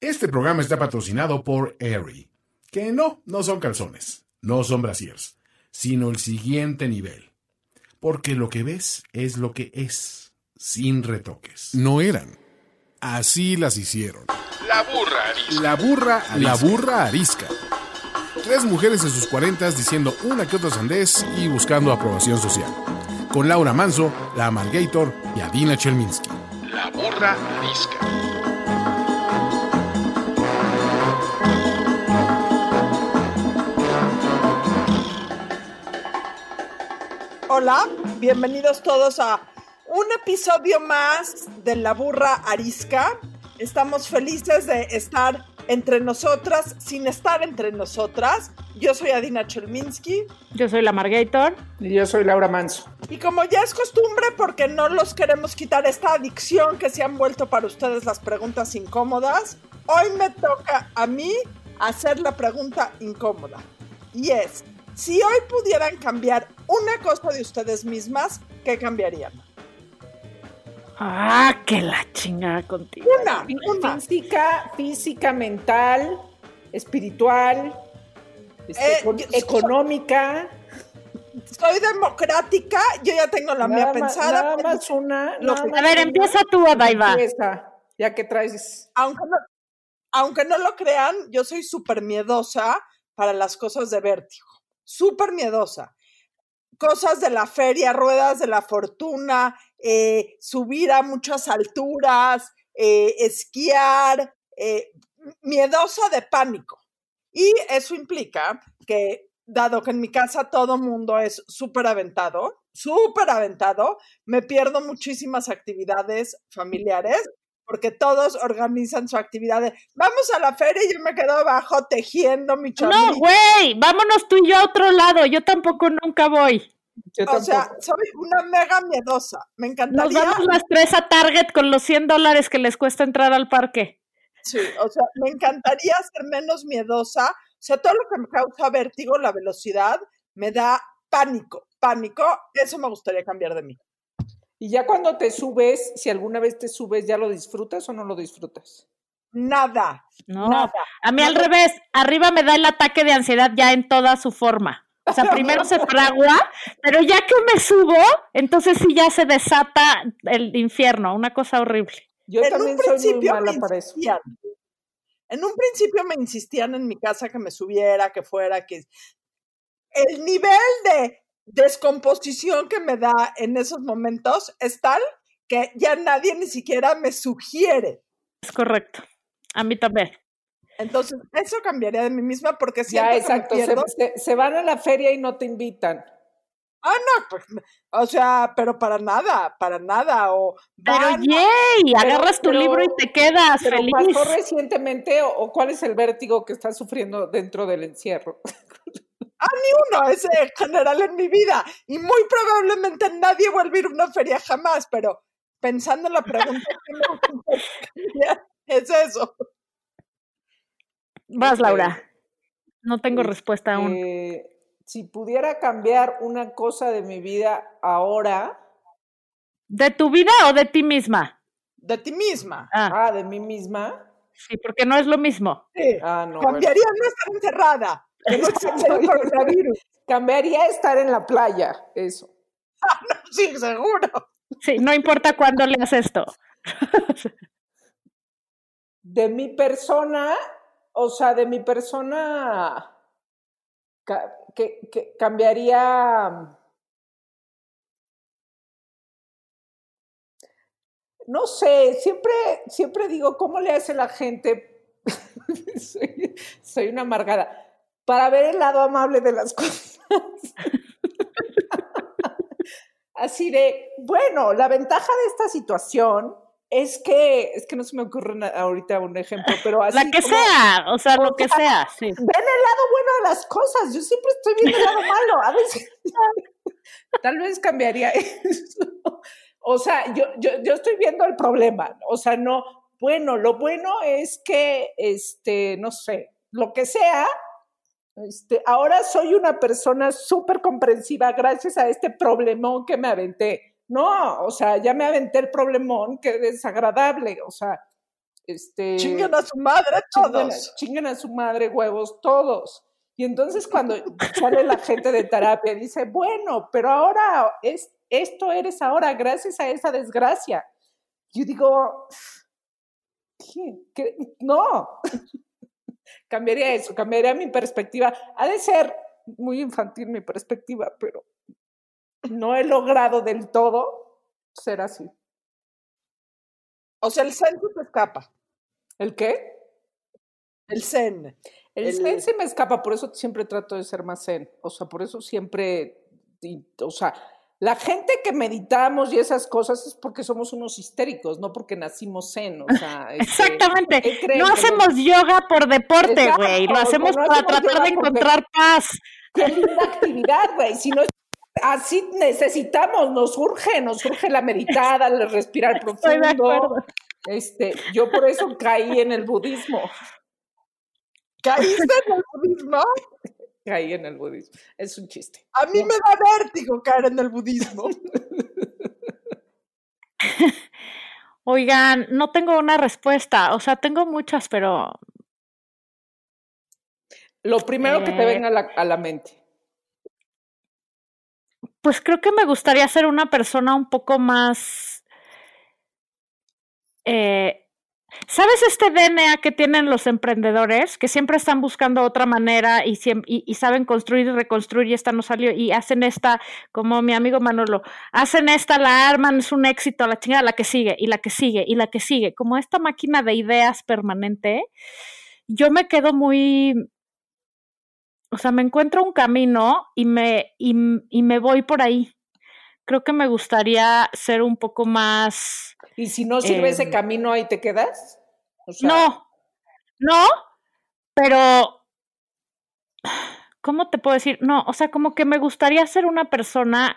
Este programa está patrocinado por Aerie, que no, no son calzones, no son brasiers, sino el siguiente nivel. Porque lo que ves es lo que es, sin retoques. No eran. Así las hicieron. La burra arisca. La burra, la burra arisca. Tres mujeres en sus cuarentas diciendo una que otra sandez y buscando aprobación social. Con Laura Manso, la Amalgator y Adina Chelminsky. La burra arisca. Hola, bienvenidos todos a un episodio más de La Burra Arisca. Estamos felices de estar entre nosotras sin estar entre nosotras. Yo soy Adina Chelminsky Yo soy la Margator. Y yo soy Laura Manso. y como ya es costumbre, porque no los queremos quitar esta adicción que se han vuelto para ustedes las preguntas incómodas, hoy me toca a mí hacer la pregunta incómoda. Y es, si hoy pudieran cambiar una cosa de ustedes mismas, ¿qué cambiarían? Ah, que la chingada contigo. Una, una. Física, física, mental, espiritual, este, Eh, con- yo- económica. Soy democrática, yo ya tengo la mía más, pensada. nada pero más una. Lo nada que- más A ver, empieza tú, Adaiva. Empieza, ya que traes. aunque no, aunque no lo crean, yo soy súper miedosa para las cosas de vértigo. Súper miedosa. Cosas de la feria, ruedas de la fortuna, eh, subir a muchas alturas, eh, esquiar, eh, miedosa de pánico. Y eso implica que, dado que en mi casa todo mundo es súper aventado, súper aventado, me pierdo muchísimas actividades familiares porque todos organizan su actividad. de, Vamos a la feria y yo me quedo abajo tejiendo mi No, chambrito. güey, vámonos tú y yo a otro lado. Yo tampoco nunca voy. Yo O sea, soy una mega miedosa. Me Nos encantaría. vamos las tres a Target con los 100 dólares que les cuesta entrar al parque. Sí, o sea, me encantaría ser menos miedosa. O sea, todo lo que me causa vértigo, la velocidad, me da pánico, pánico. Eso me gustaría cambiar de mí. Y ya cuando te subes, si alguna vez te subes, ¿ya lo disfrutas o no lo disfrutas? Nada, No, nada. a mí al revés. Arriba me da el ataque de ansiedad ya en toda su forma. O sea, primero se fragua, pero ya que me subo, entonces sí ya se desata el infierno, una cosa horrible. Yo en también un soy muy mala para eso. En un principio me insistían en mi casa que me subiera, que fuera, que el nivel de descomposición que me da en esos momentos es tal que ya nadie ni siquiera me sugiere. Es correcto. A mí también. Entonces, eso cambiaría de mí misma porque Ya, siento que exacto. me Se, pierdo. se- se van a la feria y no te invitan. Ah, no, pues, o sea, pero para nada, para nada. O Pero van- yay, agarras tu pero- libro y te quedas Pero feliz. pasó recientemente o, o cuál es el vértigo que estás sufriendo dentro del encierro? uno es en general en mi vida y muy probablemente nadie vuelve a ir a una feria jamás, pero pensando en la pregunta que me gustaría, es eso. Vas. Laura. No tengo respuesta aún. Eh, si pudiera cambiar una cosa de mi vida ahora, ¿De tu vida o de ti misma? De ti misma. Ah, ah, de mí misma, sí, porque no es lo mismo. Sí. ah, no. bueno. Cambiaría no estar encerrada. Que no existe el coronavirus. Cambiaría estar en la playa, eso. Sí, seguro. Sí, no importa cuándo leas esto. De mi persona, o sea, de mi persona, que, que cambiaría, no sé, siempre, siempre digo, ¿cómo le hace la gente? soy, soy una amargada. Para ver el lado amable de las cosas. Así de, bueno, la ventaja de esta situación es que, es que no se me ocurre ahorita un ejemplo, pero así La que como- sea, o sea, lo que sea, sea, sí. ven el lado bueno de las cosas. Yo siempre estoy viendo el lado malo. A veces, tal vez cambiaría eso. O sea, yo, yo, yo estoy viendo el problema. O sea, no, bueno, lo bueno es que, este, no sé, lo que sea, este, ahora soy una persona súper comprensiva gracias a este problemón que me aventé. No, o sea, ya me aventé el problemón, qué desagradable. O sea, este... Chinguen a su madre todos. chinguen a su madre huevos todos. Y entonces cuando sale la gente de terapia dice, bueno, pero ahora es, esto eres ahora gracias a esa desgracia. Yo digo, ¿qué? ¿Qué? no, cambiaría eso, cambiaría mi perspectiva. Ha de ser muy infantil mi perspectiva, pero no he logrado del todo ser así. O sea, el zen se te escapa. ¿El qué? El zen. El, El- zen se me escapa, por eso siempre trato de ser más zen. O sea, por eso siempre, o sea, la gente que meditamos y esas cosas es porque somos unos histéricos, no porque nacimos zen. O sea, este, Exactamente. No Que hacemos yoga por deporte, güey. Lo no hacemos para hacemos tratar de porque- encontrar paz. Qué linda actividad, güey. Si no, así necesitamos, nos urge, nos urge la meditada, el respirar Estoy de profundo. acuerdo. Este, yo por eso caí en el budismo. ¿Caíste en el budismo? Caí en el budismo. Es un chiste. A mí me da vértigo caer en el budismo. Oigan, no tengo una respuesta. O sea, tengo muchas, pero Lo primero que te Eh, venga a la, a la mente. pues creo que me gustaría ser una persona un poco más. eh, ¿Sabes este DNA que tienen los emprendedores? Que siempre están buscando otra manera y, saben construir y reconstruir y esta no salió y hacen esta, como mi amigo Manolo, hacen esta, la arman, es un éxito, la chingada, la que sigue y la que sigue y la que sigue, como esta máquina de ideas permanente. Yo me quedo muy, o sea, me encuentro un camino y me voy por ahí. Creo que me gustaría ser un poco más... Y si no sirve ese em, camino, ahí te quedas. O sea, no, no, pero... ¿Cómo te puedo decir? No, o sea, como que me gustaría ser una persona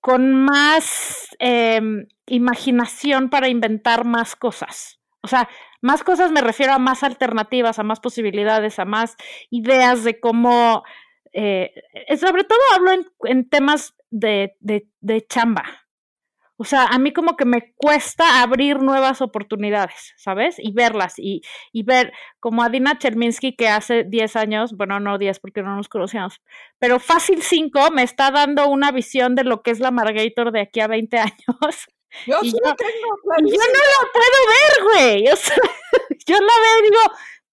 con más em, imaginación para inventar más cosas. O sea, más cosas me refiero a más alternativas, a más posibilidades, a más ideas de cómo... eh, eh, sobre todo hablo en, en temas de, de, de chamba. O sea, a mí como que me cuesta abrir nuevas oportunidades, ¿sabes? Y verlas y, y ver como a Dina Cherminsky que hace 10 años, bueno, no 10 porque no nos conocíamos, pero fácil 5 me está dando una visión de lo que es la Margator de aquí a 20 años. Yo sí yo- lo tengo yo no la puedo ver, güey. O sea, yo la veo y digo,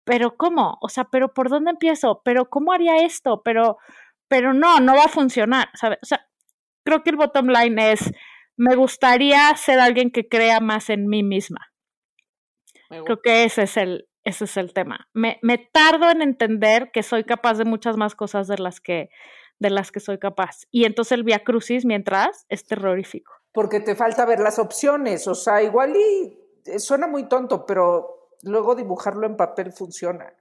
pero ¿cómo? O sea, pero ¿por dónde empiezo? Pero ¿cómo haría esto? Pero, pero no, no va a funcionar, ¿sabes? O sea, creo que el bottom line es, me gustaría ser alguien que crea más en mí misma. Creo que ese es el, ese es el tema. Me, me tardo en entender que soy capaz de muchas más cosas de las que, de las que soy capaz. Y entonces el Via Crucis, mientras, es terrorífico. porque te falta ver las opciones. O sea, igual y eh, suena muy tonto, pero luego dibujarlo en papel funciona.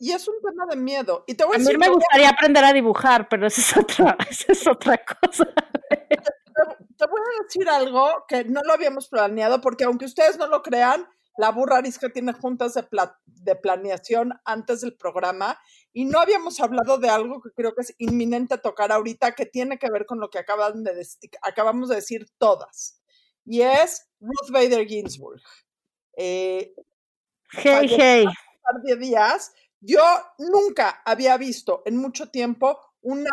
Y es un tema de miedo. Y te voy A a mí me gustaría aprender a dibujar, pero esa es otra, esa es otra cosa. te voy a decir algo que no lo habíamos planeado, porque aunque ustedes no lo crean, la burra arisca tiene juntas de, pla- de planeación antes del programa y no habíamos hablado de algo que creo que es inminente tocar ahorita, que tiene que ver con lo que acaban de dec- acabamos de decir todas. Y es Ruth Bader Ginsburg. Eh, Hey, hey. par de días, yo nunca había visto en mucho tiempo una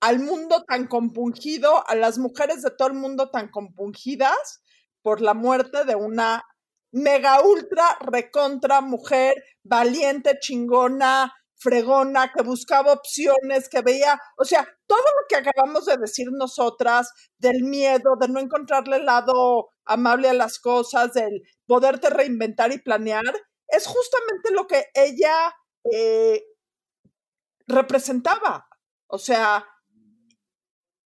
al mundo tan compungido, a las mujeres de todo el mundo tan compungidas por la muerte de una mega ultra recontra mujer valiente, chingona, fregona, que buscaba opciones, que veía, o sea, todo lo que acabamos de decir nosotras, del miedo, de no encontrarle el lado amable a las cosas, del poderte reinventar y planear, es justamente lo que ella eh, representaba. O sea,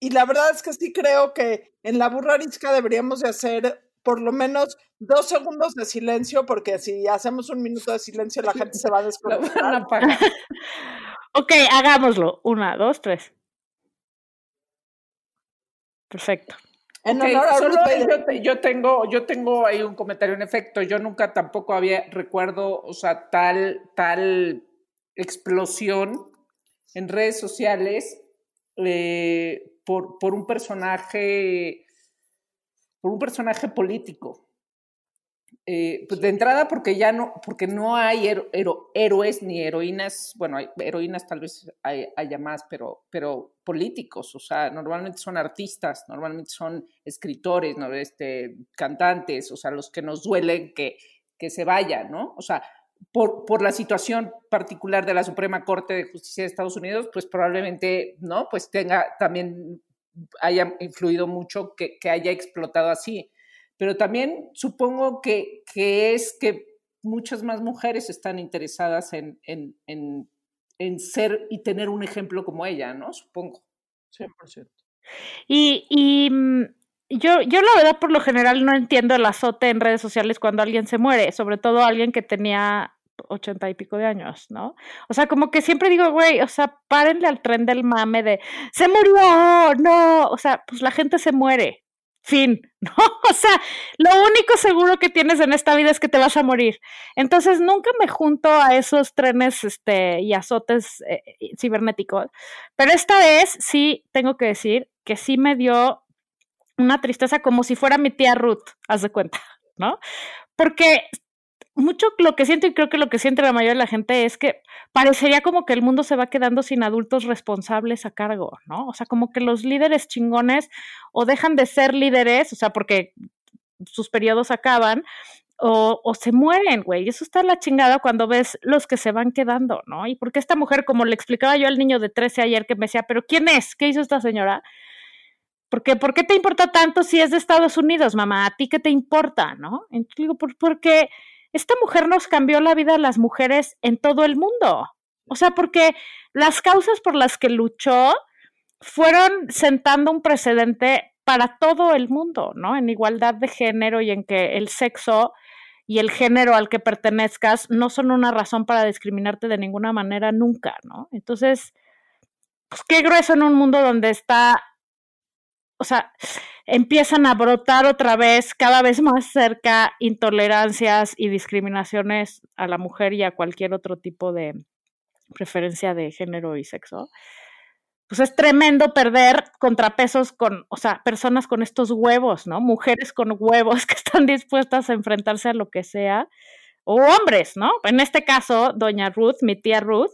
y la verdad es que sí creo que en la burra arisca deberíamos de hacer por lo menos dos segundos de silencio, porque si hacemos un minuto de silencio la gente se va a desconectar. Ok, hagámoslo. Una, dos, tres. Perfecto. En honor a solo yo, te- yo tengo, yo tengo ahí un comentario en efecto. Yo nunca tampoco había recuerdo, o sea, tal, tal explosión en redes sociales eh, por, por un personaje, por un personaje político. Eh, pues de entrada porque ya no, porque no hay héroes ni heroínas, bueno, hay heroínas tal vez haya más, pero, pero políticos, o sea, normalmente son artistas, normalmente son escritores, ¿no? este, cantantes, o sea, los que nos duelen que, que se vayan, ¿no? O sea, por, por, la situación particular de la Suprema Corte de Justicia de Estados Unidos, pues probablemente, ¿no? Pues tenga también, haya influido mucho que, que haya explotado así pero también supongo que, que es que muchas más mujeres están interesadas en, en, en, en, ser y tener un ejemplo como ella, ¿no? Supongo. 100%. Y, y mm, yo, yo la verdad por lo general no entiendo el azote en redes sociales cuando alguien se muere, sobre todo alguien que tenía ochenta y pico de años, ¿no? O sea, como que siempre digo, güey, o sea, párenle al tren del mame de, se murió, no, o sea, pues la gente se muere, Fin, ¿no? O sea, lo único seguro que tienes en esta vida es que te vas a morir. Entonces, nunca me junto a esos trenes este, y azotes eh, cibernéticos. Pero esta vez sí tengo que decir que sí me dio una tristeza como si fuera mi tía Ruth, haz de cuenta, ¿no? Porque mucho lo que siento y creo que lo que siente la mayoría de la gente es que parecería como que el mundo se va quedando sin adultos responsables a cargo, ¿no? O sea, como que los líderes chingones o dejan de ser líderes, o sea, porque sus periodos acaban, o, o, se mueren, güey. Eso está la chingada cuando ves los que se van quedando, ¿no? Y porque esta mujer, como le explicaba yo al niño de 13 ayer que me decía, pero ¿quién es? ¿Qué hizo esta señora? Porque, ¿por qué te importa tanto si es de Estados Unidos, mamá? ¿A ti qué te importa, no? Entonces digo, ¿por, porque esta mujer nos cambió la vida a las mujeres en todo el mundo. O sea, porque las causas por las que luchó fueron sentando un precedente para todo el mundo, ¿no? En igualdad de género y en que el sexo y el género al que pertenezcas no son una razón para discriminarte de ninguna manera nunca, ¿no? Entonces, pues qué grueso en un mundo donde está, o sea, empiezan a brotar otra vez cada vez más cerca intolerancias y discriminaciones a la mujer y a cualquier otro tipo de preferencia de género y sexo. Pues es tremendo perder contrapesos con, o sea, personas con estos huevos, ¿no? Mujeres con huevos que están dispuestas a enfrentarse a lo que sea, o hombres, ¿no? En este caso, doña Ruth, mi tía Ruth,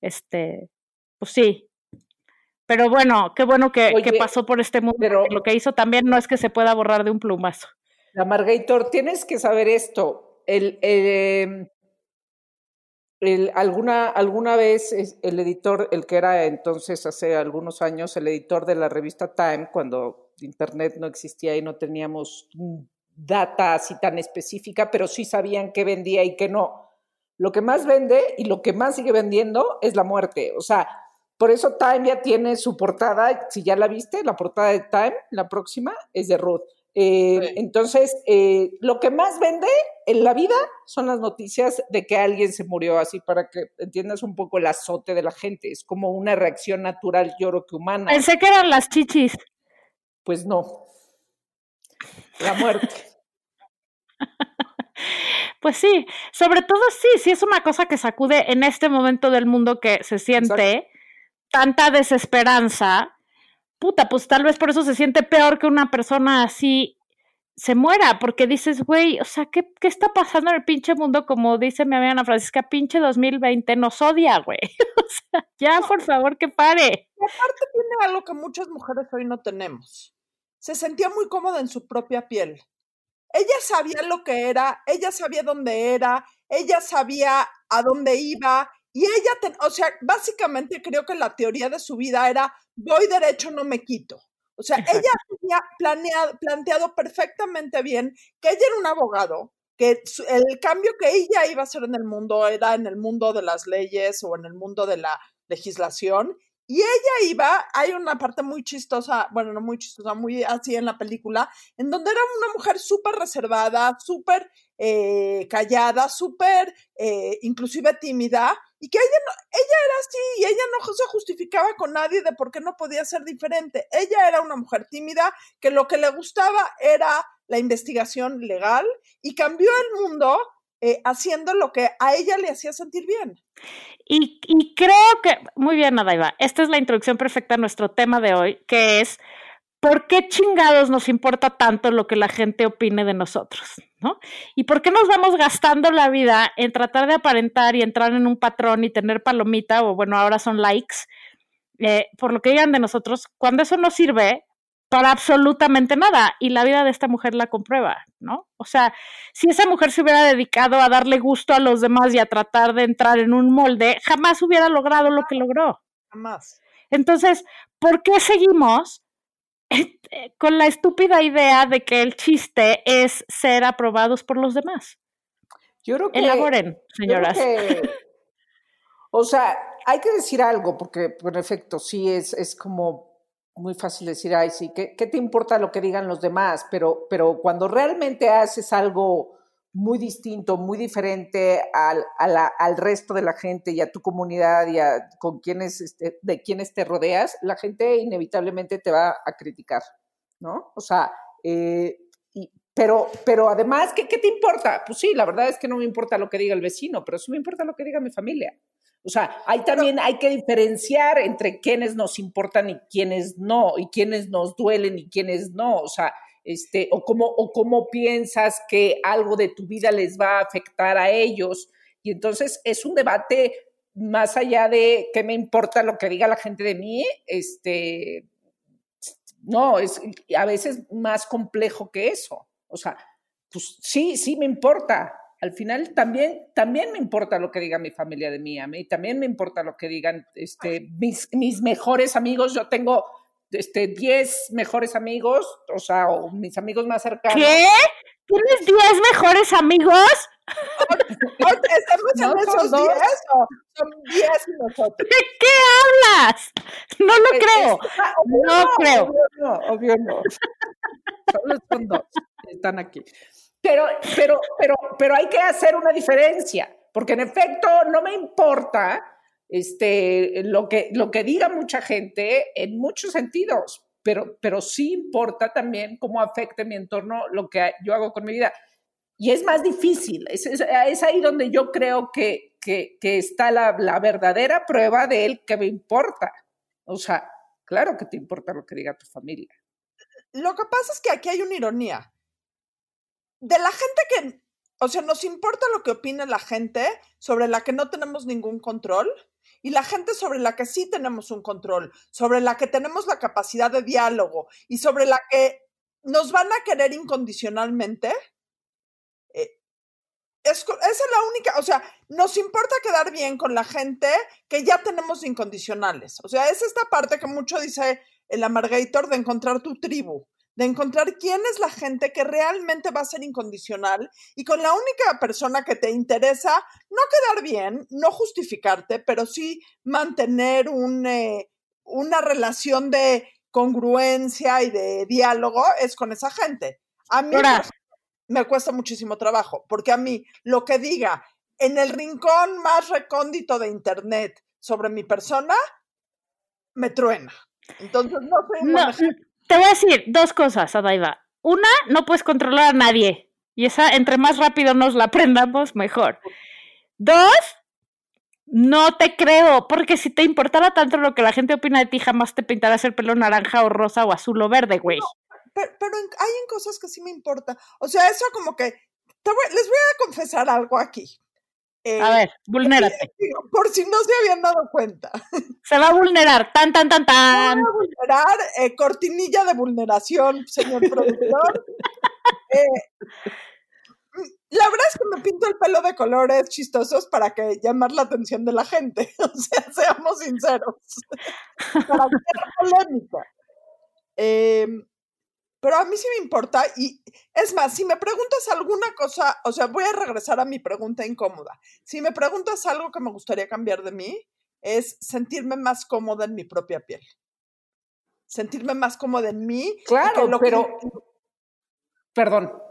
este, pues sí, pero bueno, qué bueno que, pasó por este mundo. Pero lo que hizo también no es que se pueda borrar de un plumazo. La Margator, tienes que saber esto. El, em, el, alguna, alguna vez el editor, el que era entonces hace algunos años el editor de la revista Time, cuando Internet no existía y no teníamos data así tan específica, pero sí sabían qué vendía y qué no. Lo que más vende y lo que más sigue vendiendo es la muerte. O sea, por eso Time ya tiene su portada, si ya la viste, la portada de Time, la próxima, es de Ruth. Eh, entonces, eh, lo que más vende en la vida son las noticias de que alguien se murió, así para que entiendas un poco el azote de la gente. Es como una reacción natural, yo creo que humana. Pensé que eran las chichis. Pues no. La muerte. Pues sí, sobre todo sí, sí es una cosa que sacude en este momento del mundo que se siente tanta desesperanza, puta, pues tal vez por eso se siente peor que una persona así se muera, porque dices, güey, o sea, ¿qué, ¿qué, está pasando en el pinche mundo? Como dice mi amiga Ana Francisca, pinche 2020 nos odia, güey. o sea, ya, por favor, que pare. Y aparte tiene algo que muchas mujeres hoy no tenemos. Se sentía muy cómoda en su propia piel. Ella sabía lo que era, ella sabía dónde era, ella sabía a dónde iba, y ella, o sea, básicamente creo que la teoría de su vida era, voy derecho, no me quito. O sea, ella tenía planeado, planteado perfectamente bien que ella era un abogado, que el cambio que ella iba a hacer en el mundo era en el mundo de las leyes o en el mundo de la legislación. Y ella iba, hay una parte muy chistosa, bueno, no muy chistosa, muy así en la película, en donde era una mujer súper reservada, súper eh, callada, súper eh, inclusive tímida, y que ella, no, ella era así y ella no se justificaba con nadie de por qué no podía ser diferente. Ella era una mujer tímida que lo que le gustaba era la investigación legal y cambió el mundo eh, haciendo lo que a ella le hacía sentir bien. Y, creo que, muy bien, Adaiva, esta es la introducción perfecta a nuestro tema de hoy, que es ¿por qué chingados nos importa tanto lo que la gente opine de nosotros? ¿no? ¿Y por qué nos vamos gastando la vida en tratar de aparentar y entrar en un patrón y tener palomita, o bueno, ahora son likes, eh, por lo que digan de nosotros, cuando eso no sirve para absolutamente nada? Y la vida de esta mujer la comprueba, ¿no? O sea, si esa mujer se hubiera dedicado a darle gusto a los demás y a tratar de entrar en un molde, jamás hubiera logrado lo que logró. Jamás. Entonces, ¿por qué seguimos con la estúpida idea de que el chiste es ser aprobados por los demás? Yo creo que. Elaboren, señoras. que- o sea, hay que decir algo, porque en efecto, sí es, es como muy fácil decir, ay, sí, ¿qué, qué te importa lo que digan los demás? Pero, pero cuando realmente haces algo muy distinto, muy diferente al, a la- al resto de la gente y a tu comunidad y a con quienes, este, de quienes te rodeas, la gente inevitablemente te va a criticar, ¿no? O sea, eh, y- pero, pero además, ¿qué, ¿qué te importa? Pues sí, la verdad es que no me importa lo que diga el vecino, pero sí me importa lo que diga mi familia. O sea, hay también hay que diferenciar entre quienes nos importan y quienes no, y quienes nos duelen y quienes no. O sea, este, o cómo, o cómo piensas que algo de tu vida les va a afectar a ellos. Y entonces es un debate más allá de qué me importa lo que diga la gente de mí, este, no, es a veces más complejo que eso. O sea, pues sí, sí me importa. Al final también, también me importa lo que diga mi familia de mí, a mí también me importa lo que digan este, mis, mis mejores amigos. Yo tengo este, 10 mejores amigos, o sea, o mis amigos más cercanos. ¿Qué? ¿Tienes 10 mejores amigos? ¿Estamos No, en esos dos. 10 o son 10 y nosotros? ¿De qué hablas? No lo Es- creo. es- ah, obvio No creo. Obvio no, obvio no. Solo son dos, están aquí. Pero, pero, pero, pero hay que hacer una diferencia, porque en efecto no me importa este, lo, que, lo que diga mucha gente en muchos sentidos, pero, pero sí importa también cómo afecte mi entorno lo que yo hago con mi vida. Y es más difícil, es, es- ahí donde yo creo que, que, que está la, la verdadera prueba de él que me importa. O sea, claro que te importa lo que diga tu familia. Lo que pasa es que aquí hay una ironía. De la gente que, o sea, nos importa lo que opina la gente sobre la que no tenemos ningún control y la gente sobre la que sí tenemos un control, sobre la que tenemos la capacidad de diálogo y sobre la que nos van a querer incondicionalmente. eh, es, es la única, o sea, nos importa quedar bien con la gente que ya tenemos incondicionales. O sea, es esta parte que mucho dice el amargator de encontrar tu tribu, de encontrar quién es la gente que realmente va a ser incondicional y con la única persona que te interesa no quedar bien, no justificarte, pero sí mantener un, eh, una relación de congruencia y de diálogo es con esa gente. A mí me cuesta muchísimo trabajo, porque a mí lo que diga en el rincón más recóndito de internet sobre mi persona me truena. Entonces no soy un no. Te voy a decir dos cosas, Adaiva. Una, no puedes controlar a nadie. Y esa, entre más rápido nos la aprendamos, mejor. Dos, no te creo, porque si te importara tanto lo que la gente opina de ti, jamás te pintarás el pelo naranja o rosa o azul o verde, güey. Pero, hay en cosas que sí me importa. O sea, eso como que les voy a confesar algo aquí. Eh, A ver, vulnérate. por si no se habían dado cuenta. Se va a vulnerar. Tan, tan, tan, tan. vulnerar, eh, cortinilla de vulneración, señor productor. Eh, la verdad es que me pinto el pelo de colores chistosos para que llamar la atención de la gente. O sea, seamos sinceros. para ser polémica. Pero a mí sí me importa y es más, si me preguntas alguna cosa, o sea, voy a regresar a mi pregunta incómoda. Si me preguntas algo que me gustaría cambiar de mí, es sentirme más cómoda en mi propia piel. Sentirme más cómoda en mí. Claro, lo que- pero, perdón.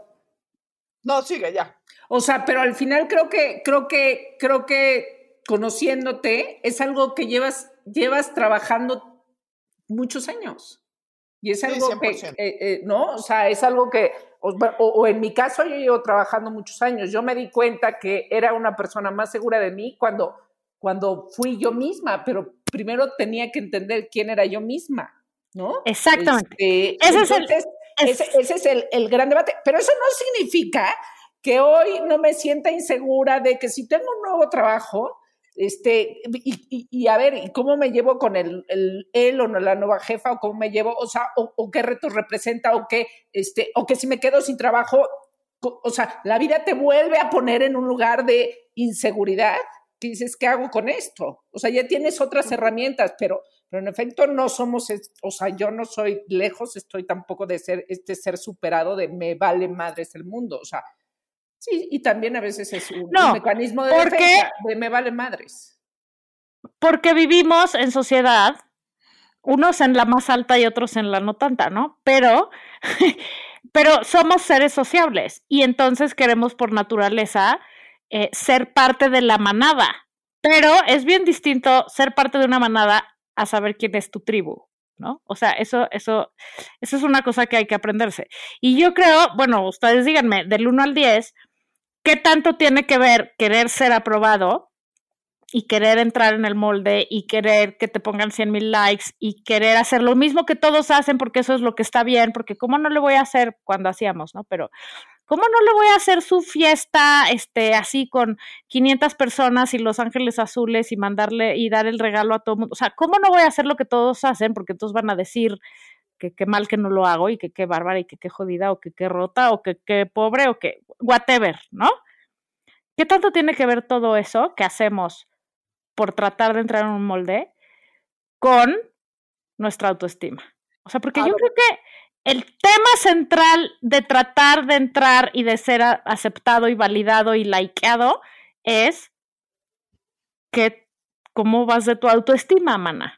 No, sigue ya. O sea, pero al final creo que, creo que, creo que conociéndote es algo que llevas, llevas trabajando muchos años. Y es Sí, algo que, 100%. eh, eh, ¿no? O sea, es algo que, o, o- o en mi caso yo llevo trabajando muchos años. Yo me di cuenta que era una persona más segura de mí cuando, cuando fui yo misma, pero primero tenía que entender quién era yo misma, ¿no? Exactamente. Este, Ese es el- ese, ese es el, el gran debate. Pero eso no significa que hoy no me sienta insegura de que si tengo un nuevo trabajo, este, y, y- y a ver, ¿y cómo me llevo con el, el- él o no, la nueva jefa, o cómo me llevo, o sea, o, o qué retos representa, o qué, este, o que si me quedo sin trabajo, o sea, la vida te vuelve a poner en un lugar de inseguridad que dices, ¿qué hago con esto? O sea, ya tienes otras herramientas, pero, pero en efecto no somos, o sea, yo no soy lejos, estoy tampoco de ser este ser superado de me vale madres el mundo, o sea, sí, y también a veces es un, mecanismo de porque- defensa de me vale madres. porque vivimos en sociedad, unos en la más alta y otros en la no tanta, ¿no? Pero, pero somos seres sociables y entonces queremos por naturaleza eh, ser parte de la manada. Pero es bien distinto ser parte de una manada a saber quién es tu tribu, ¿no? O sea, eso, eso, eso es una cosa que hay que aprenderse. Y yo creo, bueno, ustedes díganme, del 1 al 10, ¿qué tanto tiene que ver querer ser aprobado y querer entrar en el molde y querer que te pongan 100 mil likes y querer hacer lo mismo que todos hacen porque eso es lo que está bien, porque cómo no le voy a hacer cuando hacíamos, ¿no? Pero ¿cómo no le voy a hacer su fiesta este así con 500 personas y Los Ángeles Azules y mandarle y dar el regalo a todo el mundo? O sea, ¿cómo no voy a hacer lo que todos hacen? Porque todos van a decir que qué mal que no lo hago y que qué bárbara y que qué jodida o que qué rota o que qué pobre o que whatever, ¿no? ¿Qué tanto tiene que ver todo eso que hacemos por tratar de entrar en un molde con nuestra autoestima? O sea, porque yo creo que el tema central de tratar de entrar y de ser aceptado y validado y likeado es que cómo vas de tu autoestima, mana.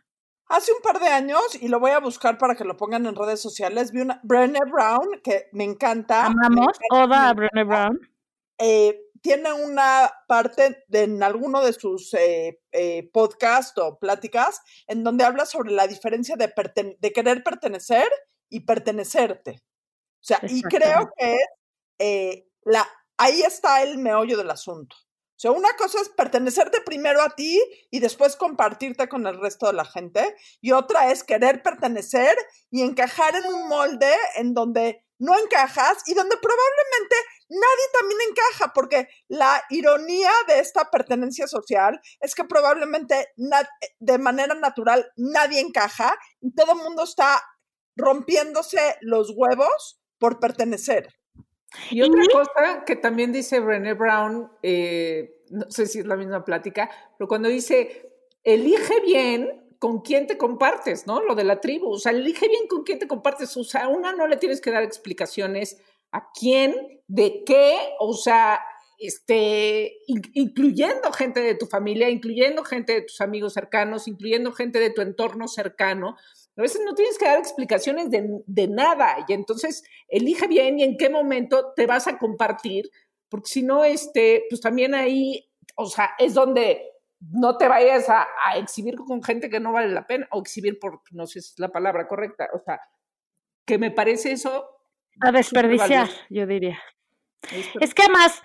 Hace un par de años, y lo voy a buscar para que lo pongan en redes sociales, vi una Brené Brown que me encanta. Amamos Oda a. Brené Brown. eh, tiene una parte de, en alguno de sus eh, eh, podcasts o pláticas en donde habla sobre la diferencia de querer pertenecer y pertenecerte. O sea, y creo que eh, la, ahí está el meollo del asunto. O sea, una cosa es pertenecerte primero a ti y después compartirte con el resto de la gente. Y otra es querer pertenecer y encajar en un molde en donde no encajas y donde probablemente nadie también encaja, porque la ironía de esta pertenencia social es que probablemente de manera natural nadie encaja y todo el mundo está rompiéndose los huevos por pertenecer. Y otra cosa que también dice Brené Brown, eh, no sé si es la misma plática, pero cuando dice, elige bien con quién te compartes, ¿no? Lo de la tribu, o sea, elige bien con quién te compartes, o sea, una no le tienes que dar explicaciones a quién, de qué, o sea, este, in- incluyendo gente de tu familia, incluyendo gente de tus amigos cercanos, incluyendo gente de tu entorno cercano. A veces no tienes que dar explicaciones de, de nada y entonces elige bien y en qué momento te vas a compartir, porque si no, este, pues también ahí, o sea, es donde no te vayas a, a exhibir con gente que no vale la pena, o exhibir por, no sé si es la palabra correcta, o sea, que me parece eso. A desperdiciar, yo diría. Es que además,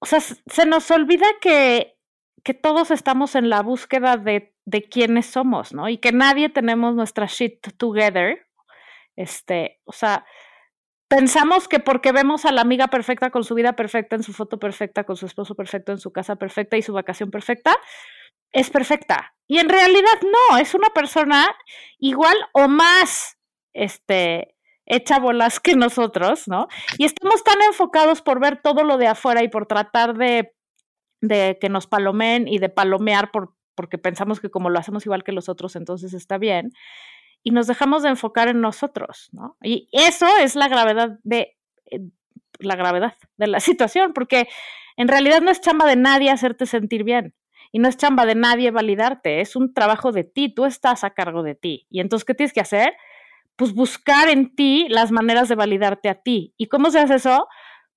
o sea, se nos olvida que, que todos estamos en la búsqueda de, de quiénes somos, ¿no? Y que nadie tenemos nuestra shit together. Este, o sea, pensamos que porque vemos a la amiga perfecta con su vida perfecta, en su foto perfecta, con su esposo perfecto, en su casa perfecta y su vacación perfecta, es perfecta. Y en realidad no, es una persona igual o más, este, hecha bolas que nosotros, ¿no? Y estamos tan enfocados por ver todo lo de afuera y por tratar de, que nos palomen y de palomear por, porque pensamos que como lo hacemos igual que los otros, entonces está bien. Y nos dejamos de enfocar en nosotros, ¿no? Y eso es la gravedad de eh, la gravedad de la situación, porque en realidad no es chamba de nadie hacerte sentir bien. Y no es chamba de nadie validarte, es un trabajo de ti, tú estás a cargo de ti. Y entonces, ¿qué tienes que hacer? Pues buscar en ti las maneras de validarte a ti. ¿Y cómo se hace eso?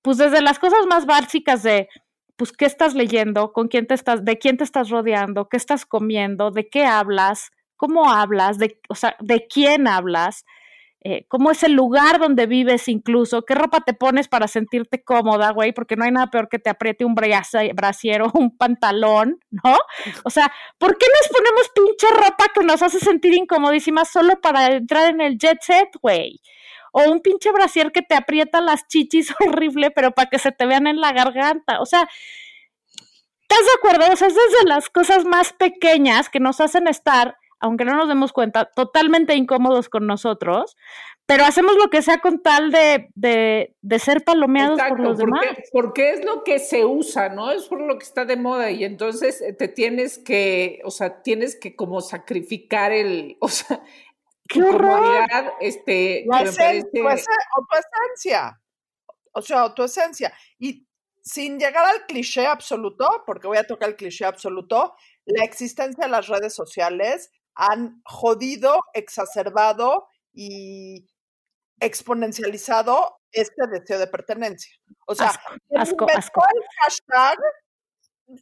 Pues desde las cosas más básicas de, pues, ¿qué estás leyendo? ¿Con quién te estás, de quién te estás rodeando? ¿Qué estás comiendo? ¿De qué hablas? ¿Cómo hablas? De, o sea, ¿de quién hablas? Eh, cómo es el lugar donde vives incluso, qué ropa te pones para sentirte cómoda, güey, porque no hay nada peor que te apriete un brasier o un pantalón, ¿no? O sea, ¿por qué nos ponemos pinche ropa que nos hace sentir incomodísimas solo para entrar en el jet set, güey? O un pinche brasier que te aprieta las chichis horrible, pero para que se te vean en la garganta. O sea, ¿estás de acuerdo? O sea, es desde las cosas más pequeñas que nos hacen estar aunque no nos demos cuenta, totalmente incómodos con nosotros, pero hacemos lo que sea con tal de, de, ser palomeados por los porque, demás. Porque es lo que se usa, ¿no? Es por lo que está de moda y entonces eh, te tienes que, o sea, tienes que como sacrificar el, o sea, ¡Qué horror! este, o tu esencia, o sea, tu esencia. Y sin llegar al cliché absoluto, porque voy a tocar el cliché absoluto, la existencia de las redes sociales han jodido, exacerbado y exponencializado este deseo de pertenencia. O sea, asco, el hashtag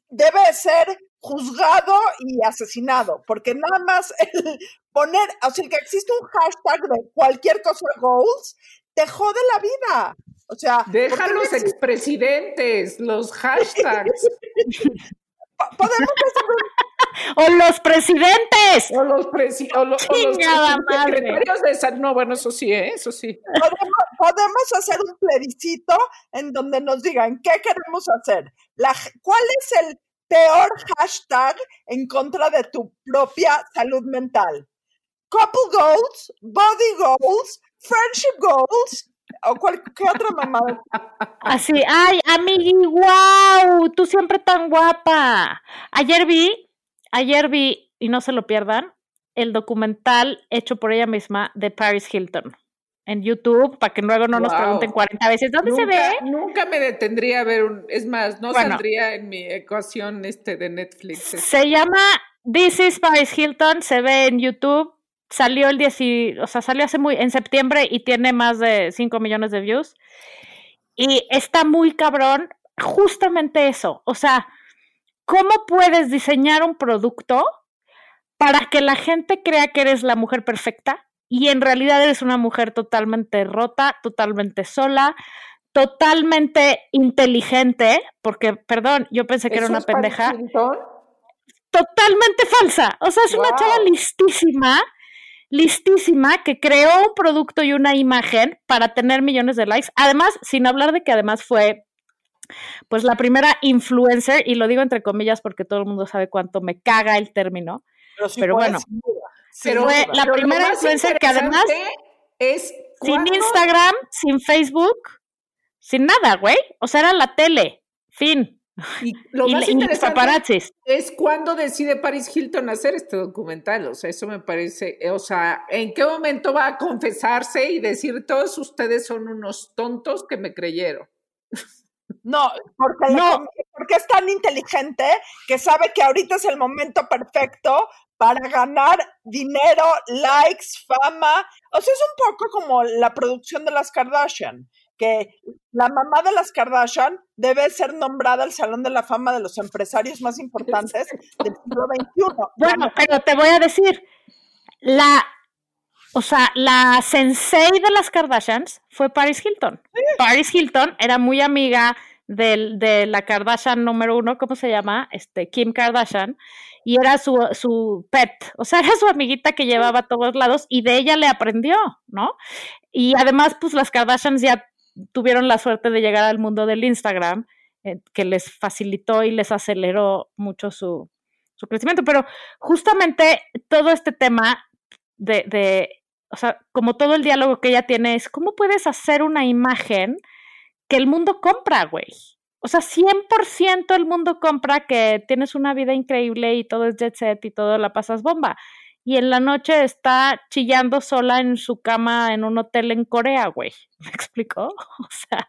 debe ser juzgado y asesinado, porque nada más el poner, o sea, el que existe un hashtag de cualquier cosa goals, te jode la vida. O sea, deja los expresidentes, los hashtags. Podemos hacer o los presidentes. O los, presi o los secretarios de salud. No, bueno, eso sí, ¿eh? eso sí. Podemos, hacer un plebiscito en donde nos digan qué queremos hacer. La, ¿Cuál es el peor hashtag en contra de tu propia salud mental? Couple goals, body goals, friendship goals, o cualquier otra mamada. Así, ay, amigui, wow, tú siempre tan guapa. Ayer vi Ayer vi, y no se lo pierdan, el documental hecho por ella misma de Paris Hilton en YouTube, para que luego no nos pregunten 40 veces, ¿dónde se ve? Nunca me detendría a ver un, es más, no saldría en mi ecuación este de Netflix. Se llama This is Paris Hilton, se ve en YouTube, salió el 10, o sea, salió hace muy, en septiembre y tiene más de 5 millones de views. Y está muy cabrón, justamente eso, o sea, ¿Cómo puedes diseñar un producto para que la gente crea que eres la mujer perfecta y en realidad eres una mujer totalmente rota, totalmente sola, totalmente inteligente, porque, perdón, yo pensé que era una pendeja. Totalmente falsa. O sea, es una chava listísima, listísima, que creó un producto y una imagen para tener millones de likes. Además, sin hablar de que además fue pues la primera influencer, y lo digo entre comillas porque todo el mundo sabe cuánto me caga el término, pero, bueno, pero fue la primera influencer que además es sin Instagram, sin Facebook, sin nada, güey, o sea, era la tele, fin. Y lo más interesante es cuando decide Paris Hilton hacer este documental, o sea, eso me parece, o sea, ¿en qué momento va a confesarse y decir todos ustedes son unos tontos que me creyeron? No, porque, no. porque es tan inteligente que sabe que ahorita es el momento perfecto para ganar dinero, likes, fama. O sea, es un poco como la producción de las Kardashian, que la mamá de las Kardashian debe ser nombrada al Salón de la Fama de los empresarios más importantes del siglo XXI. Bueno, pero te voy a decir, la o sea, la sensei de las Kardashians fue Paris Hilton. Paris Hilton era muy amiga de la Kardashian número uno, ¿cómo se llama? Este, Kim Kardashian, y era su, su pet, o sea, era su amiguita que llevaba a todos lados y de ella le aprendió, ¿no? Y además, pues las Kardashians ya tuvieron la suerte de llegar al mundo del Instagram, eh, que les facilitó y les aceleró mucho su, su crecimiento, pero justamente todo este tema de, de, o sea, como todo el diálogo que ella tiene es, ¿cómo puedes hacer una imagen? Que el mundo compra, güey. O sea, 100% el mundo compra que tienes una vida increíble y todo es jet set y todo la pasas bomba. Y en la noche está chillando sola en su cama en un hotel en Corea, güey. ¿Me explicó? O sea,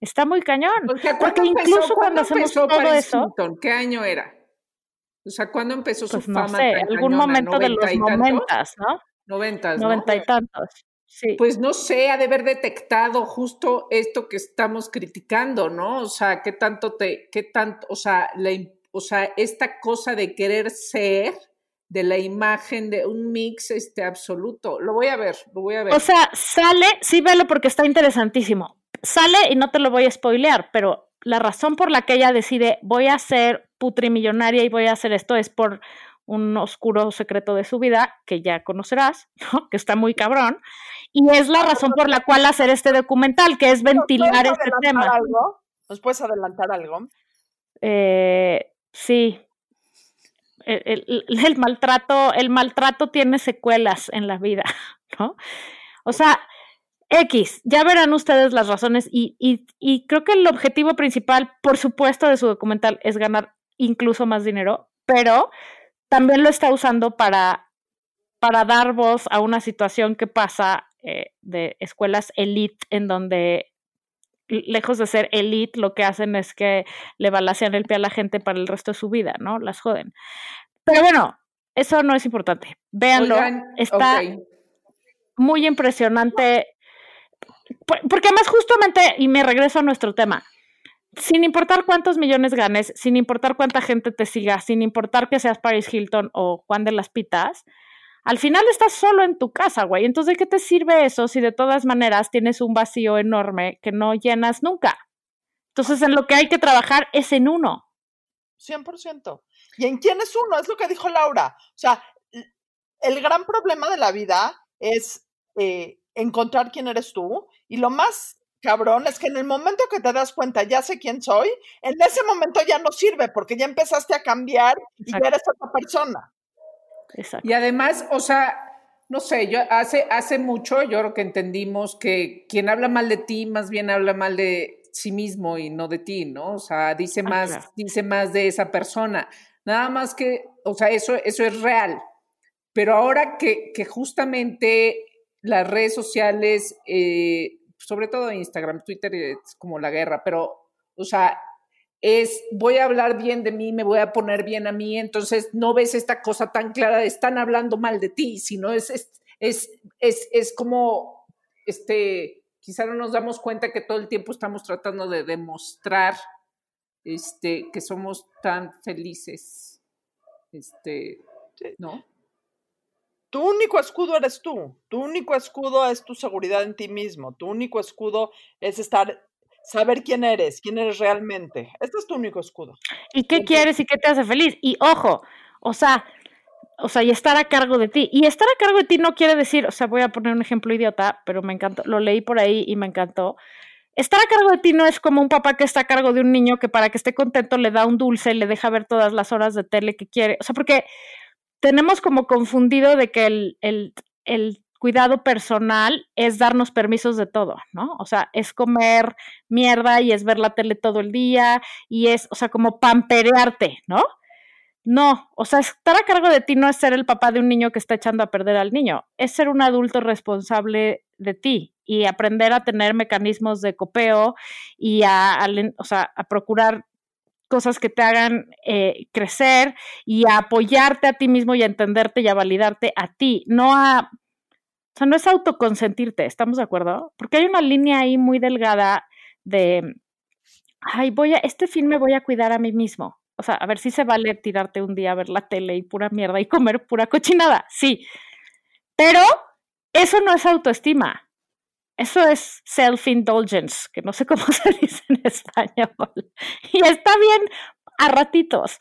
está muy cañón. Porque incluso cuando hacemos todo eso. ¿Qué año era? O sea, ¿cuándo empezó su pues no Sé, algún momento de los noventas, ¿no? Noventas, Noventa y tantos. Pues no sé, ha de haber detectado justo esto que estamos criticando, ¿no? O sea, qué tanto te, qué tanto, o sea, la, o sea, esta cosa de querer ser de la imagen de un mix este absoluto. Lo voy a ver, lo voy a ver. O sea, sale, sí velo porque está interesantísimo. Sale y no te lo voy a spoilear, pero la razón por la que ella decide voy a ser putrimillonaria y voy a hacer esto es por un oscuro secreto de su vida que ya conocerás, ¿no? que está muy cabrón, y es la razón por la cual hacer este documental, que es ventilar ¿Nos puedes este tema. Algo? ¿Nos puedes adelantar algo? Eh, sí. El, el- el maltrato, el maltrato tiene secuelas en la vida, ¿no? O sea, X, ya verán ustedes las razones y, y, y creo que el objetivo principal, por supuesto, de su documental es ganar incluso más dinero, pero también lo está usando para, para dar voz a una situación que pasa eh, de escuelas elite en donde lejos de ser elite, lo que hacen es que le balacean el pie a la gente para el resto de su vida, ¿no? Las joden. Pero bueno, eso no es importante. Véanlo. Oigan, Está muy impresionante. Por- Porque además, justamente, y me regreso a nuestro tema, sin importar cuántos millones ganes, sin importar cuánta gente te siga, sin importar que seas Paris Hilton o Juan de las Pitas, al final estás solo en tu casa, güey. Entonces, ¿de qué te sirve eso si de todas maneras tienes un vacío enorme que no llenas nunca? Entonces, en lo que hay que trabajar es en uno. 100%. ¿Y en quién es uno? Es lo que dijo Laura. O sea, el gran problema de la vida es eh, encontrar quién eres tú. Y lo más cabrón es que en el momento que te das cuenta, ya sé quién soy, en ese momento ya no sirve porque ya empezaste a cambiar y ya eres otra persona. Exacto. Y además, o sea, no sé, yo hace, hace mucho yo creo que entendimos que quien habla mal de ti más bien habla mal de sí mismo y no de ti, ¿no? O sea, dice Ah, más, claro. dice más de esa persona. Nada más que, o sea, eso, eso es real. Pero ahora que, que justamente las redes sociales, eh, sobre todo Instagram, Twitter es como la guerra, pero, o sea, es voy a hablar bien de mí, me voy a poner bien a mí, entonces no ves esta cosa tan clara de están hablando mal de ti, sino es, es, es, es, es como, este, quizá no nos damos cuenta que todo el tiempo estamos tratando de demostrar este, que somos tan felices, este, ¿no? Tu único escudo eres tú. Tu único escudo es tu seguridad en ti mismo. Tu único escudo es estar, saber quién eres, quién eres realmente. Este es tu único escudo. ¿Y qué quieres y qué te hace feliz? Y ojo, o sea, o sea, y estar a cargo de ti. Y estar a cargo de ti no quiere decir, o sea, voy a poner un ejemplo idiota, pero me encantó, lo leí por ahí y me encantó. Estar a cargo de ti no es como un papá que está a cargo de un niño que para que esté contento le da un dulce, le deja ver todas las horas de tele que quiere. O sea, porque tenemos como confundido de que el, el, el cuidado personal es darnos permisos de todo, ¿no? O sea, es comer mierda y es ver la tele todo el día y es, o sea, como pamperearte, ¿no? No, o sea, estar a cargo de ti no es ser el papá de un niño que está echando a perder al niño, es ser un adulto responsable de ti y aprender a tener mecanismos de copeo y a, a o sea, a procurar cosas que te hagan eh, crecer y apoyarte a ti mismo y a entenderte y a validarte a ti, no a, o sea, no es autoconsentirte, ¿estamos de acuerdo? Porque hay una línea ahí muy delgada de, ay, voy a, este fin me voy a cuidar a mí mismo. O sea, a ver si se vale tirarte un día a ver la tele y pura mierda y comer pura cochinada, sí. Pero eso no es autoestima. Eso es self-indulgence, que no sé cómo se dice en español. Y está bien a ratitos,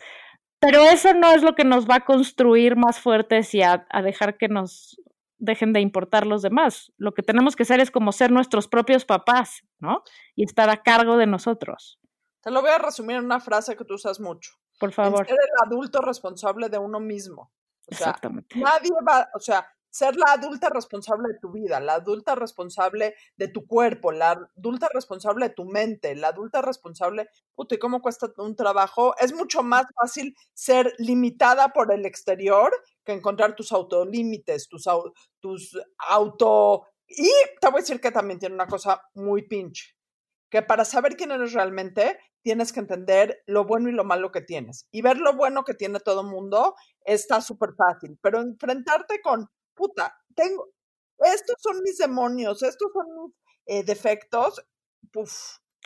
pero eso no es lo que nos va a construir más fuertes y a, a dejar que nos dejen de importar los demás. Lo que tenemos que hacer es como ser nuestros propios papás, ¿no? Y estar a cargo de nosotros. Te lo voy a resumir en una frase que tú usas mucho. Por favor. ser el adulto responsable de uno mismo. O sea, Exactamente. nadie va, o sea, ser la adulta responsable de tu vida, la adulta responsable de tu cuerpo, la adulta responsable de tu mente, la adulta responsable, puta, ¿y cómo cuesta un trabajo? Es mucho más fácil ser limitada por el exterior que encontrar tus autolímites, tus, au- tus auto... Y te voy a decir que también tiene una cosa muy pinche, que para saber quién eres realmente, tienes que entender lo bueno y lo malo que tienes. Y ver lo bueno que tiene todo mundo está súper fácil, pero enfrentarte con, puta, tengo, estos son mis demonios, estos son mis eh, defectos,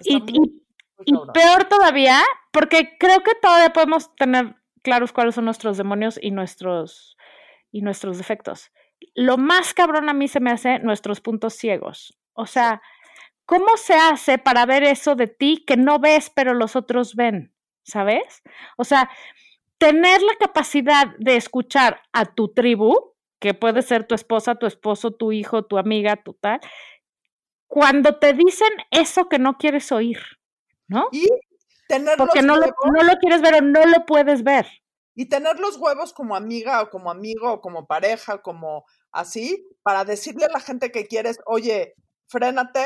Y, muy, y- muy y cabrón. peor todavía, porque creo que todavía podemos tener claros cuáles son nuestros demonios y nuestros, y nuestros defectos. Lo más cabrón a mí se me hace nuestros puntos ciegos. O sea, ¿cómo se hace para ver eso de ti que no ves pero los otros ven? ¿Sabes? O sea, tener la capacidad de escuchar a tu tribu, que puede ser tu esposa, tu esposo, tu hijo, tu amiga, tu tal, cuando te dicen eso que no quieres oír, ¿no? Y tener Porque los no lo, huevos, no lo quieres ver o no lo puedes ver. y tener los huevos como amiga o como amigo o como pareja, como así, para decirle a la gente que quieres, oye, frénate,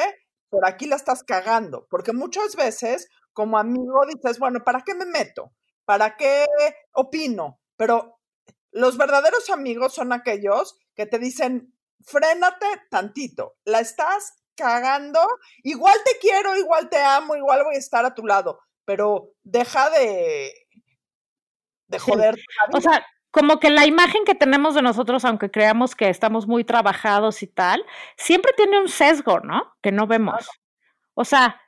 por aquí la estás cagando. Porque muchas veces, como amigo, dices, bueno, ¿para qué me meto? ¿Para qué opino? Pero los verdaderos amigos son aquellos que te dicen, frénate tantito, la estás cagando, igual te quiero, igual te amo, igual voy a estar a tu lado, pero deja de, de joder. O sea, como que la imagen que tenemos de nosotros, aunque creamos que estamos muy trabajados y tal, siempre tiene un sesgo, ¿no? Que no vemos. O sea,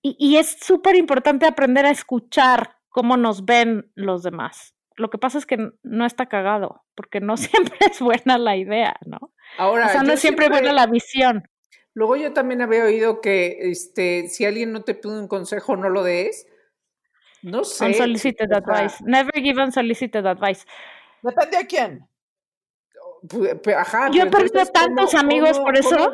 y, y es súper importante aprender a escuchar cómo nos ven los demás. Lo que pasa es que no está cagado, porque no siempre es buena la idea, ¿no? Ahora, O sea, no es siempre buena la visión. Luego yo también había oído que este, si alguien no te pide un consejo, no lo des. No sé. Unsolicited o sea, advice. Never give unsolicited advice. Depende a quién. Ajá, Yo he perdido entonces, ¿cómo- tantos amigos cómo- por eso. cómo?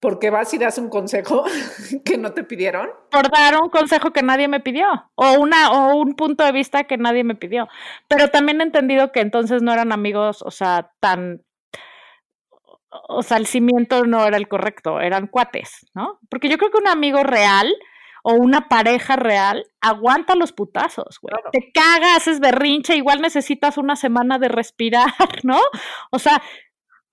Porque vas y das un consejo que no te pidieron. por dar un consejo que nadie me pidió o una o un punto de vista que nadie me pidió. Pero también he entendido que entonces no eran amigos, o sea, tan o sea, el cimiento no era el correcto, eran cuates, ¿no? Porque yo creo que un amigo real o una pareja real aguanta los putazos, güey. Claro. Te cagas, haces berrinche, igual necesitas una semana de respirar, ¿no? O sea,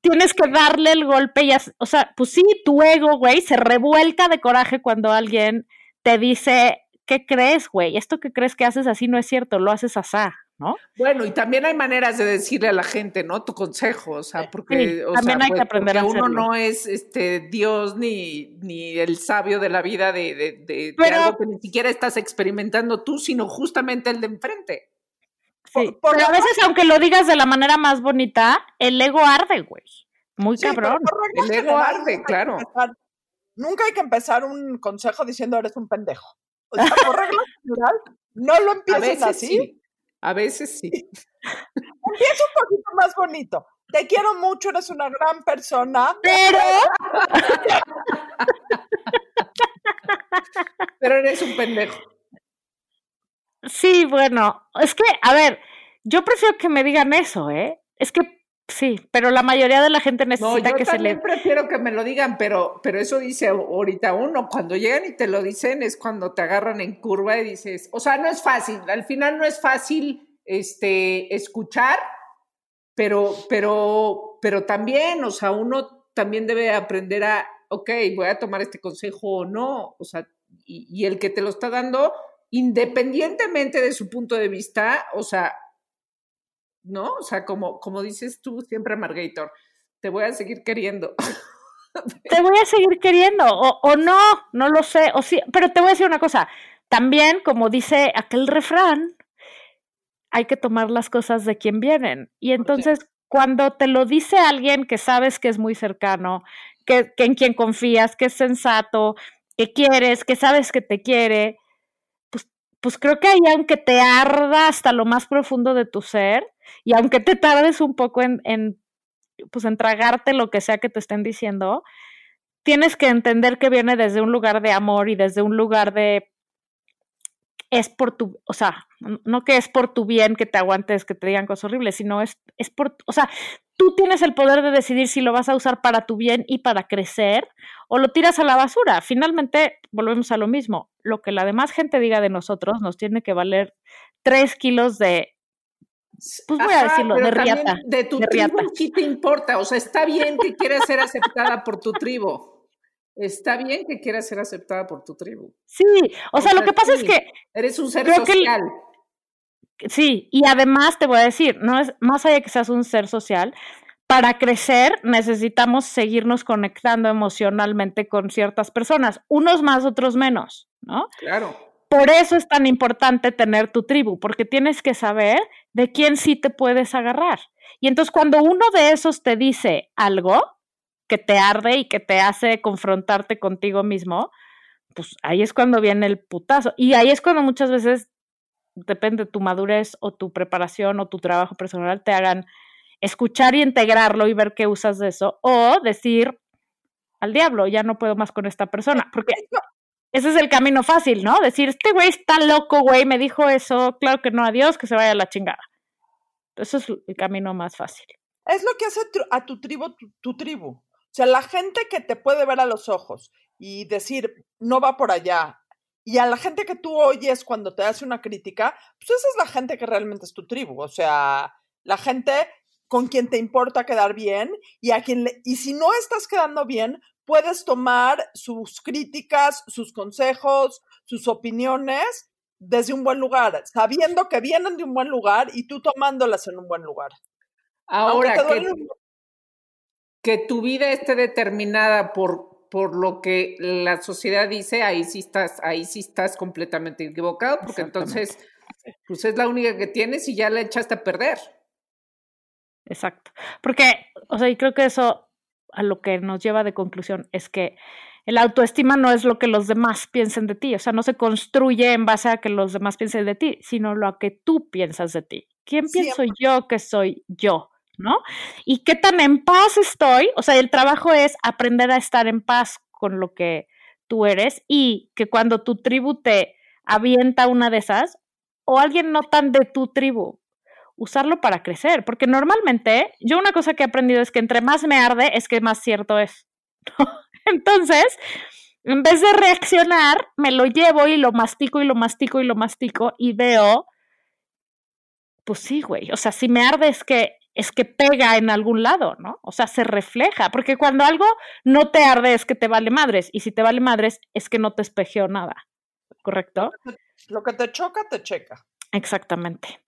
tienes que darle el golpe y, o sea, pues sí, tu ego, güey, se revuelca de coraje cuando alguien te dice, ¿qué crees, güey? Esto que crees que haces así no es cierto, lo haces asá, ¿no? Bueno, y también hay maneras de decirle a la gente, ¿no? Tu consejo, o sea, porque, o también sea, hay que pues, aprender a uno hacerlo. no es este Dios ni, ni el sabio de la vida de, de, de- de Pero- algo que ni siquiera estás experimentando tú, sino justamente el de enfrente. Sí. Por- por Pero a veces, aunque lo digas de la manera más bonita, el ego arde, güey. Muy Sí, cabrón. El ego general, arde, claro. empezar- nunca hay que empezar un consejo diciendo eres un pendejo. O sea, por regla general, no lo A empieces veces así. sí. A veces sí. Empieza un poquito más bonito. Te quiero mucho, eres una gran persona. Pero, Pero eres un pendejo. Sí, bueno, es que, a ver, yo prefiero que me digan eso, ¿eh? Es que sí, pero la mayoría de la gente necesita yo que se también le... prefiero que me lo digan, pero, pero eso dice ahorita uno. Cuando llegan y te lo dicen es cuando te agarran en curva y dices, o sea, no es fácil. Al final no es fácil este, escuchar, pero, pero, pero también, o sea, uno también debe aprender a, ok, voy a tomar este consejo o no. O sea, y, y el que te lo está dando, independientemente de su punto de vista, o sea, ¿no? O sea, como, como dices tú siempre, Margator, te voy a seguir queriendo. Te voy a seguir queriendo, o, o no, no lo sé, o sí, pero te voy a decir una cosa, también, como dice aquel refrán, hay que tomar las cosas de quien vienen. Y entonces, cuando te lo dice alguien que sabes que es muy cercano, que, que en quien confías, que es sensato, que quieres, que sabes que te quiere, pues, creo que ahí, aunque te arda hasta lo más profundo de tu ser, y aunque te tardes un poco en, en pues en tragarte lo que sea que te estén diciendo, tienes que entender que viene desde un lugar de amor y desde un lugar de es por tu, o sea, no que es por tu bien que te aguantes, que te digan cosas horribles, sino es, es por, o sea, tú tienes el poder de decidir si lo vas a usar para tu bien y para crecer o lo tiras a la basura. Finalmente, volvemos a lo mismo. Lo que la demás gente diga de nosotros nos tiene que valer tres kilos de, pues voy a decirlo, de riata. De tu de tribu riata. sí te importa. O sea, está bien que quieras ser aceptada por tu tribu. Está bien que quieras ser aceptada por tu tribu. Sí, o, O sea, lo que pasa sí. es que Eres un ser que social. Sí, y además te voy a decir, no es más allá de que seas un ser social, para crecer necesitamos seguirnos conectando emocionalmente con ciertas personas, unos más, otros menos, ¿no? Claro. por eso es tan importante tener tu tribu, porque tienes que saber de quién sí te puedes agarrar. Y entonces cuando uno de esos te dice algo que te arde y que te hace confrontarte contigo mismo, pues ahí es cuando viene el putazo. Y ahí es cuando muchas veces, depende de tu madurez o tu preparación o tu trabajo personal, te hagan escuchar y integrarlo y ver qué usas de eso, o decir al diablo, ya no puedo más con esta persona, porque ese es el camino fácil, ¿no? Decir, este güey está loco, güey, me dijo eso, claro que no, adiós, que se vaya a la chingada. Eso es el camino más fácil. Es lo que hace a tu tribu tu, tribu. O sea, la gente que te puede ver a los ojos y decir, no va por allá, y a la gente que tú oyes cuando te hace una crítica, pues esa es la gente que realmente es tu tribu. O sea, la gente con quien te importa quedar bien y a quien le, y si no estás quedando bien, puedes tomar sus críticas, sus consejos, sus opiniones desde un buen lugar, sabiendo que vienen de un buen lugar y tú tomándolas en un buen lugar. Ahora que, que tu vida esté determinada por, por lo que la sociedad dice, ahí sí estás, ahí sí estás completamente equivocado, porque entonces pues es la única que tienes y ya la echaste a perder. Exacto. Porque, o sea, y creo que eso a lo que nos lleva de conclusión es que el autoestima no es lo que los demás piensen de ti, o sea, no se construye en base a que los demás piensen de ti, sino lo que tú piensas de ti. ¿Quién pienso yo que soy yo? ¿No? Y qué tan en paz estoy, o sea, el trabajo es aprender a estar en paz con lo que tú eres y que cuando tu tribu te avienta una de esas, o alguien no tan de tu tribu, usarlo para crecer, porque normalmente yo una cosa que he aprendido es que entre más me arde es que más cierto es. Entonces, en vez de reaccionar, me lo llevo y lo mastico y lo mastico y lo mastico y veo, pues sí, güey, o sea, si me arde es que es que pega en algún lado, ¿no? O sea, se refleja, porque cuando algo no te arde es que te vale madres, y si te vale madres es que no te espejeó nada, ¿correcto? Lo que te choca, te checa. Exactamente.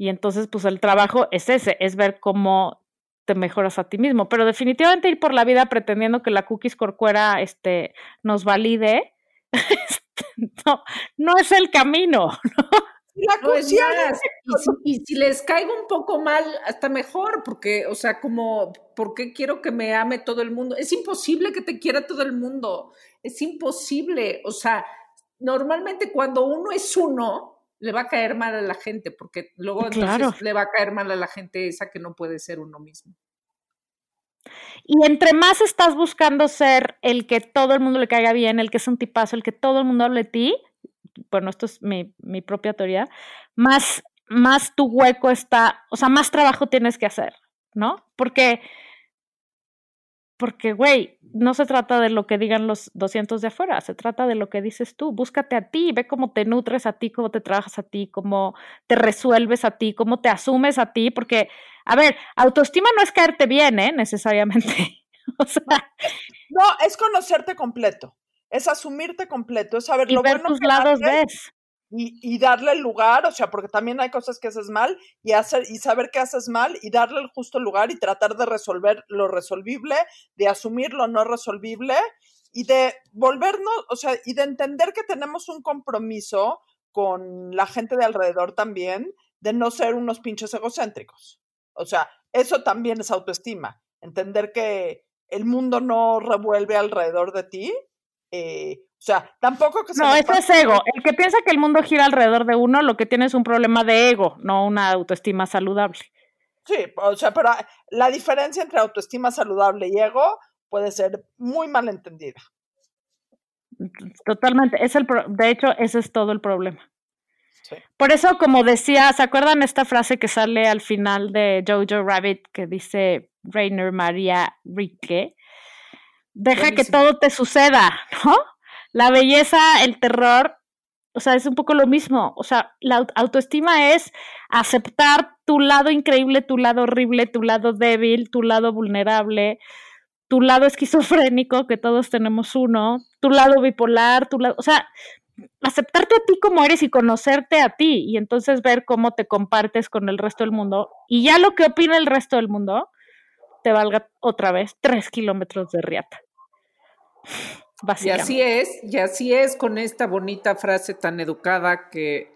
Y entonces, pues el trabajo es ese, es ver cómo te mejoras a ti mismo. Pero definitivamente ir por la vida pretendiendo que la cookies corcuera este, nos valide, este, no, no es el camino, ¿no? y, si, y, si, les caigo un poco mal, hasta mejor, porque, o sea, como, ¿por qué quiero que me ame todo el mundo? Es imposible que te quiera todo el mundo, es imposible, o sea, normalmente cuando uno es uno, le va a caer mal a la gente, porque luego entonces le va a caer mal a la gente esa que no puede ser uno mismo. Y entre más estás buscando ser el que todo el mundo le caiga bien, el que es un tipazo, el que todo el mundo hable de ti, bueno, esto es mi, mi propia teoría, más, más tu hueco está, o sea, más trabajo tienes que hacer, ¿no? Porque porque, güey, no se trata de lo que digan los 200 de afuera, se trata de lo que dices tú. Búscate a ti, ve cómo te nutres a ti, cómo te trabajas a ti, cómo te resuelves a ti, cómo te asumes a ti, porque, a ver, autoestima no es caerte bien, ¿eh? Necesariamente. o sea, no, es conocerte completo, es asumirte completo, es saber y lo ver bueno tus lados ves y, darle el lugar, o sea, porque también hay cosas que haces mal y, hacer, y saber qué haces mal y darle el justo lugar y tratar de resolver lo resolvible, de asumir lo no resolvible y de volvernos, o sea, y de entender que tenemos un compromiso con la gente de alrededor también, de no ser unos pinches egocéntricos. O sea, eso también es autoestima, entender que el mundo no revuelve alrededor de ti, eh, o sea, tampoco que se No, eso es ego. El que piensa que el mundo gira alrededor de uno, lo que tiene es un problema de ego, no una autoestima saludable. Sí, o sea, pero la diferencia entre autoestima saludable y ego puede ser muy mal entendida. Totalmente. Es el de hecho, ese es todo el problema. Sí. Por eso, como decía, ¿se acuerdan esta frase que sale al final de Jojo Rabbit que dice Rainer María Rique? Deja que todo te suceda, ¿no? La belleza, el terror, o sea, es un poco lo mismo. O sea, la autoestima es aceptar tu lado increíble, tu lado horrible, tu lado débil, tu lado vulnerable, tu lado esquizofrénico, que todos tenemos uno, tu lado bipolar, tu lado, o sea, aceptarte a ti como eres y conocerte a ti y entonces ver cómo te compartes con el resto del mundo y ya lo que opina el resto del mundo te valga otra vez tres kilómetros de riata. Y así es, y así es con esta bonita frase tan educada que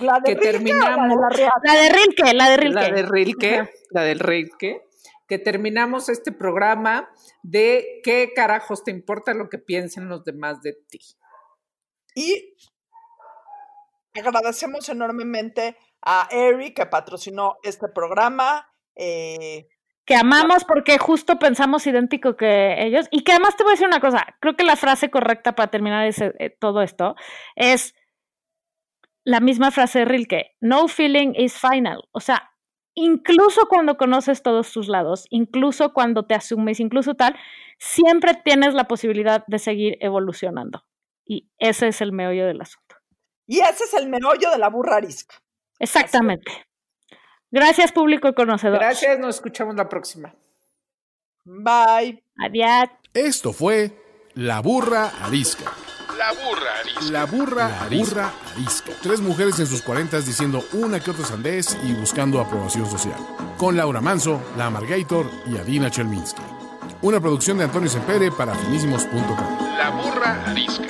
La de que Rilke o la de terminamos- la. La de Rilke, la de Rilke. la de Rilke, la del Rilke, que terminamos este programa de qué carajos te importa lo que piensen los demás de ti. Y agradecemos enormemente a Eri que patrocinó este programa. eh, que amamos porque justo pensamos idéntico que ellos. Y que además te voy a decir una cosa, creo que la frase correcta para terminar ese- eh, todo esto es la misma frase de Rilke, no feeling is final. O sea, incluso cuando conoces todos tus lados, incluso cuando te asumes, incluso tal, siempre tienes la posibilidad de seguir evolucionando. Y ese es el meollo del asunto. y ese es el meollo de la burra arisca. Exactamente. Gracias, público conocedor. Gracias, nos escuchamos la próxima. Bye. Adiós. Esto fue La Burra Arisca. La burra arisca. La burra, arisca. arisca. Tres mujeres en sus cuarentas diciendo una que otra sandez y buscando aprobación social. Con Laura Manso, La Amargator y Adina Chelminsky. Una producción de Antonio Sempere para finísimos.com. La burra arisca.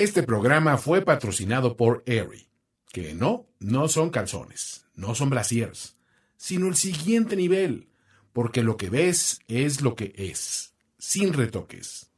Este programa fue patrocinado por Aerie, que no, no son calzones, no son brasiers, sino el siguiente nivel, porque lo que ves es lo que es, sin retoques.